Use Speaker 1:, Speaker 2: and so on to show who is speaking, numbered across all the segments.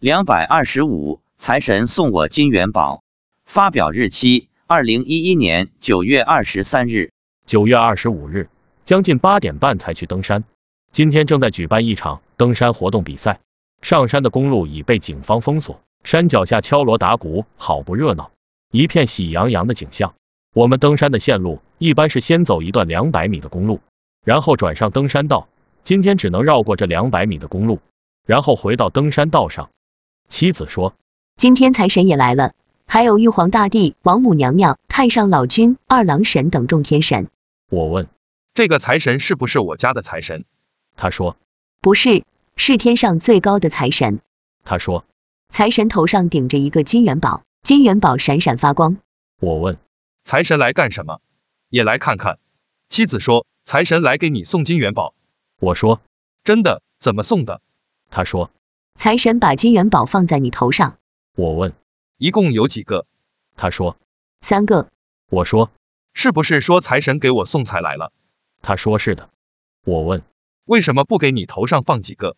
Speaker 1: 两百二十五，财神送我金元宝。发表日期：二零一一年九月二十三日。
Speaker 2: 九月二十五日，将近八点半才去登山。今天正在举办一场登山活动比赛。上山的公路已被警方封锁，山脚下敲锣打鼓，好不热闹，一片喜洋洋的景象。我们登山的线路一般是先走一段两百米的公路，然后转上登山道。今天只能绕过这两百米的公路，然后回到登山道上。妻子说：“
Speaker 3: 今天财神也来了，还有玉皇大帝、王母娘娘、太上老君、二郎神等众天神。”
Speaker 2: 我问：“
Speaker 4: 这个财神是不是我家的财神？”
Speaker 2: 他说：“
Speaker 3: 不是。”是天上最高的财神，
Speaker 2: 他说，
Speaker 3: 财神头上顶着一个金元宝，金元宝闪闪发光。
Speaker 2: 我问，
Speaker 4: 财神来干什么？也来看看。妻子说，财神来给你送金元宝。
Speaker 2: 我说，
Speaker 4: 真的？怎么送的？
Speaker 2: 他说，
Speaker 3: 财神把金元宝放在你头上。
Speaker 2: 我问，
Speaker 4: 一共有几个？
Speaker 2: 他说，
Speaker 3: 三个。
Speaker 2: 我说，
Speaker 4: 是不是说财神给我送财来了？
Speaker 2: 他说是的。我问，
Speaker 4: 为什么不给你头上放几个？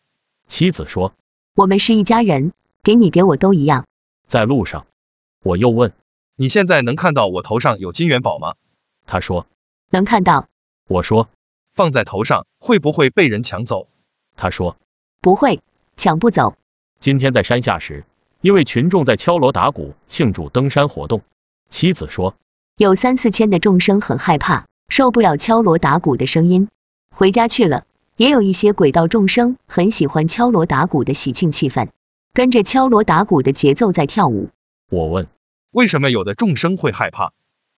Speaker 2: 妻子说：“
Speaker 3: 我们是一家人，给你给我都一样。”
Speaker 2: 在路上，我又问：“
Speaker 4: 你现在能看到我头上有金元宝吗？”
Speaker 2: 他说：“
Speaker 3: 能看到。”
Speaker 2: 我说：“
Speaker 4: 放在头上会不会被人抢走？”
Speaker 2: 他说：“
Speaker 3: 不会，抢不走。”
Speaker 2: 今天在山下时，因为群众在敲锣打鼓庆祝登山活动，妻子说：“
Speaker 3: 有三四千的众生很害怕，受不了敲锣打鼓的声音，回家去了。”也有一些鬼道众生很喜欢敲锣打鼓的喜庆气氛，跟着敲锣打鼓的节奏在跳舞。
Speaker 2: 我问，
Speaker 4: 为什么有的众生会害怕？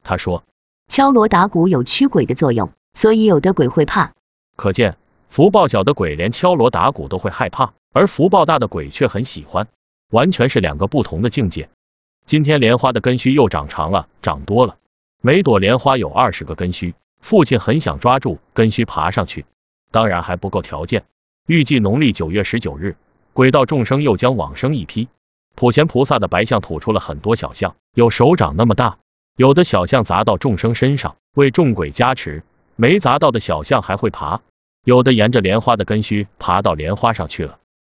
Speaker 2: 他说，
Speaker 3: 敲锣打鼓有驱鬼的作用，所以有的鬼会怕。
Speaker 2: 可见福报小的鬼连敲锣打鼓都会害怕，而福报大的鬼却很喜欢，完全是两个不同的境界。今天莲花的根须又长长了，长多了，每朵莲花有二十个根须。父亲很想抓住根须爬上去。当然还不够条件，预计农历九月十九日，鬼道众生又将往生一批。普贤菩萨的白象吐出了很多小象，有手掌那么大，有的小象砸到众生身上，为众鬼加持；没砸到的小象还会爬，有的沿着莲花的根须爬到莲花上去了。